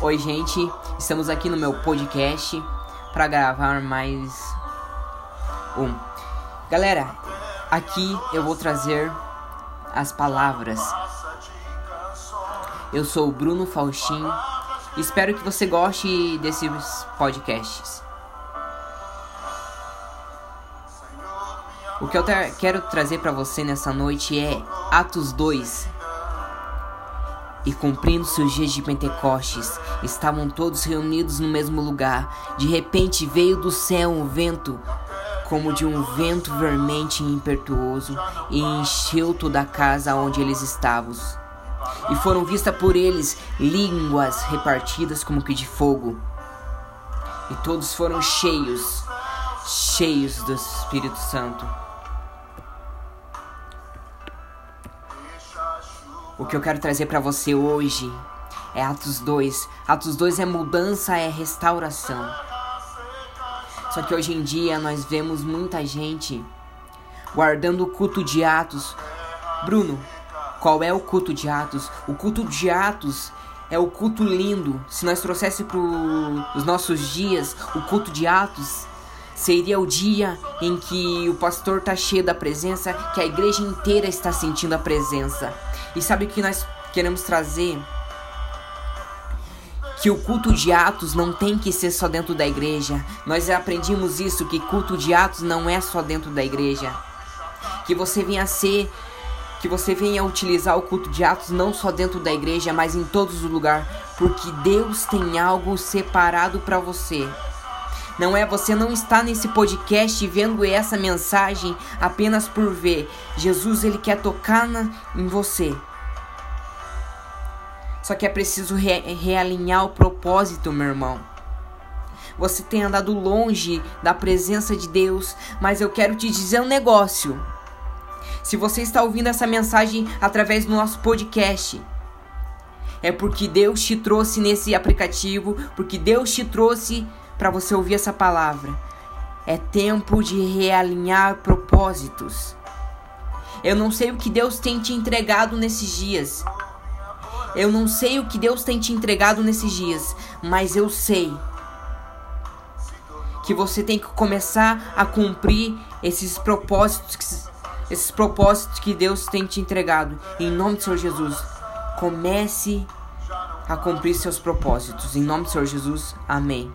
Oi, gente, estamos aqui no meu podcast para gravar mais um. Galera, aqui eu vou trazer as palavras. Eu sou o Bruno Faustin. Espero que você goste desses podcasts. O que eu quero trazer para você nessa noite é Atos 2, e cumprindo-se os dias de Pentecostes, estavam todos reunidos no mesmo lugar. De repente veio do céu um vento, como de um vento vermente e impetuoso, e encheu toda a casa onde eles estavam. E foram vistas por eles línguas repartidas como que de fogo. E todos foram cheios, cheios do Espírito Santo. O que eu quero trazer para você hoje é Atos 2. Atos 2 é mudança, é restauração. Só que hoje em dia nós vemos muita gente guardando o culto de Atos. Bruno, qual é o culto de Atos? O culto de Atos é o culto lindo. Se nós trouxéssemos para os nossos dias, o culto de Atos seria o dia em que o pastor está cheio da presença, que a igreja inteira está sentindo a presença. E sabe o que nós queremos trazer? Que o culto de Atos não tem que ser só dentro da igreja. Nós aprendimos isso que culto de Atos não é só dentro da igreja. Que você venha ser que você venha utilizar o culto de Atos não só dentro da igreja, mas em todos os lugares, porque Deus tem algo separado para você. Não é você não está nesse podcast vendo essa mensagem apenas por ver. Jesus ele quer tocar na, em você. Só que é preciso re, realinhar o propósito, meu irmão. Você tem andado longe da presença de Deus, mas eu quero te dizer um negócio. Se você está ouvindo essa mensagem através do nosso podcast, é porque Deus te trouxe nesse aplicativo, porque Deus te trouxe para você ouvir essa palavra. É tempo de realinhar propósitos. Eu não sei o que Deus tem te entregado nesses dias. Eu não sei o que Deus tem te entregado nesses dias, mas eu sei que você tem que começar a cumprir esses propósitos, esses propósitos que Deus tem te entregado. Em nome do Senhor Jesus, comece a cumprir seus propósitos. Em nome do Senhor Jesus, amém.